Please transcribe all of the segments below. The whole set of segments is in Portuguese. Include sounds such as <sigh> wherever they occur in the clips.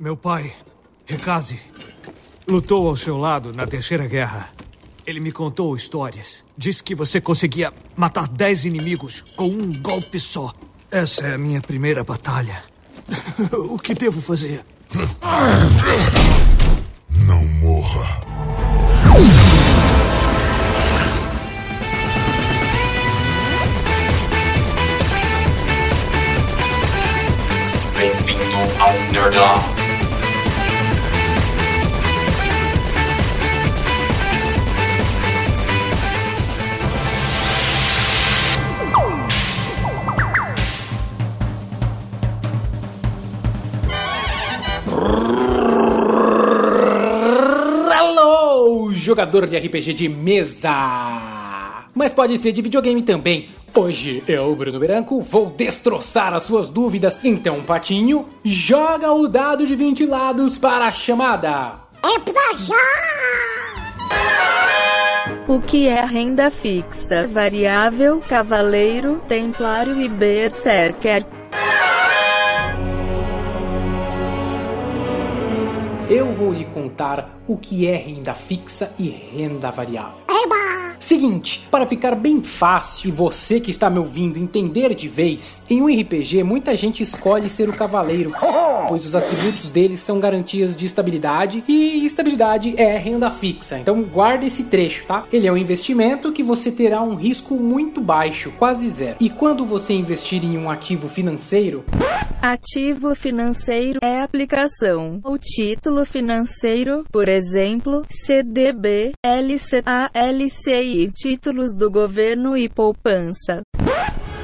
Meu pai, Rekazi, lutou ao seu lado na Terceira Guerra. Ele me contou histórias. Disse que você conseguia matar dez inimigos com um golpe só. Essa é a minha primeira batalha. <laughs> o que devo fazer? Não morra. Bem-vindo ao Nerdão. Jogador de RPG de mesa! Mas pode ser de videogame também. Hoje eu, Bruno Branco, vou destroçar as suas dúvidas. Então, Patinho, joga o dado de 20 lados para a chamada. É pra já! O que é renda fixa, variável, cavaleiro, templário e berserker? Eu vou lhe contar o que é renda fixa e renda variável. Seguinte, para ficar bem fácil e você que está me ouvindo entender de vez, em um RPG muita gente escolhe ser o cavaleiro, pois os atributos dele são garantias de estabilidade e estabilidade é renda fixa. Então guarda esse trecho, tá? Ele é um investimento que você terá um risco muito baixo, quase zero. E quando você investir em um ativo financeiro, Ativo financeiro é aplicação. O título financeiro, por exemplo, CDB, LCA, LCI, títulos do governo e poupança.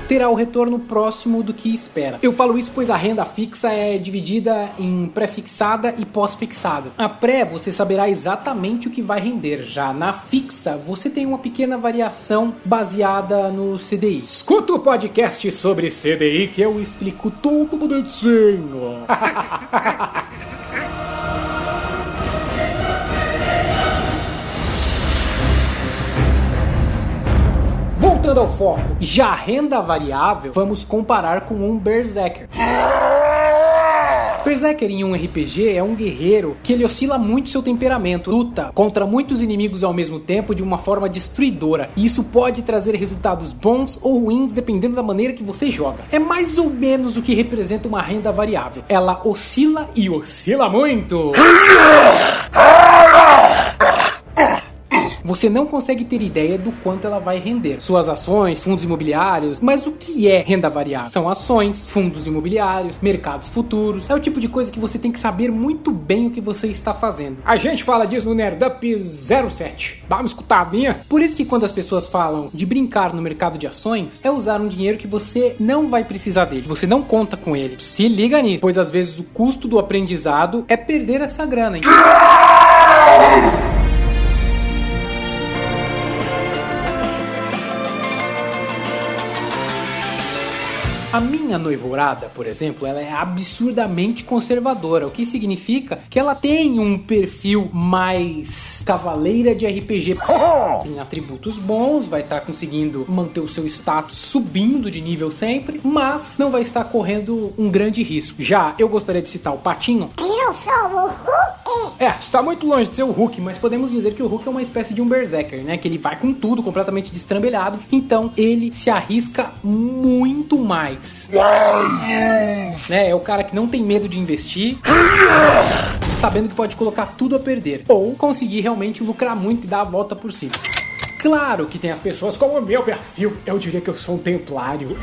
terá o retorno próximo do que espera. Eu falo isso pois a renda fixa é dividida em pré-fixada e pós-fixada. A pré você saberá exatamente o que vai render, já na fixa você tem uma pequena variação baseada no CDI. Escuta o podcast sobre CDI que eu explico tudo bonitinho. <laughs> Voltando ao foco, já renda variável, vamos comparar com um Berserker. Berserker em um RPG é um guerreiro que ele oscila muito seu temperamento, luta contra muitos inimigos ao mesmo tempo de uma forma destruidora, e isso pode trazer resultados bons ou ruins dependendo da maneira que você joga. É mais ou menos o que representa uma renda variável. Ela oscila e oscila muito. <laughs> Você não consegue ter ideia do quanto ela vai render. Suas ações, fundos imobiliários, mas o que é renda variável? São ações, fundos imobiliários, mercados futuros. É o tipo de coisa que você tem que saber muito bem o que você está fazendo. A gente fala disso no Nerdup 07. Dá uma escutadinha. Por isso que quando as pessoas falam de brincar no mercado de ações, é usar um dinheiro que você não vai precisar dele. Você não conta com ele. Se liga nisso, pois às vezes o custo do aprendizado é perder essa grana. Hein? A minha noivorada, por exemplo, ela é absurdamente conservadora, o que significa que ela tem um perfil mais cavaleira de RPG. <laughs> Tem atributos bons, vai estar conseguindo manter o seu status subindo de nível sempre, mas não vai estar correndo um grande risco. Já eu gostaria de citar o Patinho. Eu sou o Hulk! É, está muito longe de ser o Hulk, mas podemos dizer que o Hulk é uma espécie de um Berserker, né? Que ele vai com tudo, completamente destrambelhado. Então ele se arrisca muito mais. Né? É o cara que não tem medo de investir. Sabendo que pode colocar tudo a perder. Ou conseguir realmente lucrar muito e dar a volta por cima. Claro que tem as pessoas como o meu perfil. Eu diria que eu sou um templário.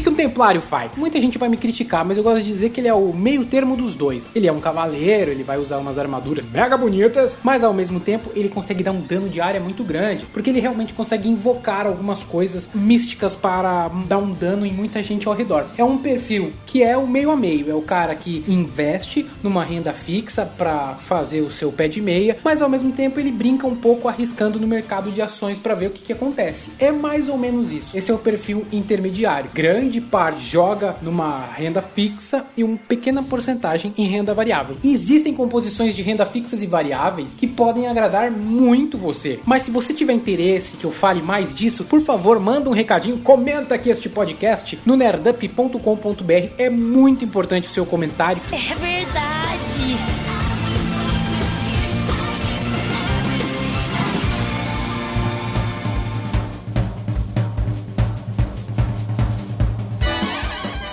Que, que um templário faz? Muita gente vai me criticar, mas eu gosto de dizer que ele é o meio termo dos dois. Ele é um cavaleiro, ele vai usar umas armaduras mega bonitas, mas ao mesmo tempo ele consegue dar um dano de área muito grande, porque ele realmente consegue invocar algumas coisas místicas para dar um dano em muita gente ao redor. É um perfil que é o meio a meio, é o cara que investe numa renda fixa para fazer o seu pé de meia, mas ao mesmo tempo ele brinca um pouco arriscando no mercado de ações para ver o que, que acontece. É mais ou menos isso. Esse é o perfil intermediário. Grande parte joga numa renda fixa e uma pequena porcentagem em renda variável. Existem composições de renda fixas e variáveis que podem agradar muito você. Mas se você tiver interesse que eu fale mais disso, por favor, manda um recadinho, comenta aqui este podcast no nerdup.com.br. É muito importante o seu comentário. É verdade!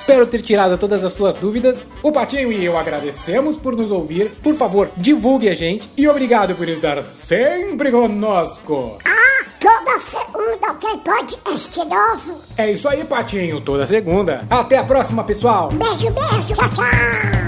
Espero ter tirado todas as suas dúvidas. O Patinho e eu agradecemos por nos ouvir. Por favor, divulgue a gente e obrigado por estar sempre conosco. Ah, toda segunda tem podcast novo. É isso aí, Patinho, toda segunda. Até a próxima, pessoal. Beijo, beijo. Tchau, tchau.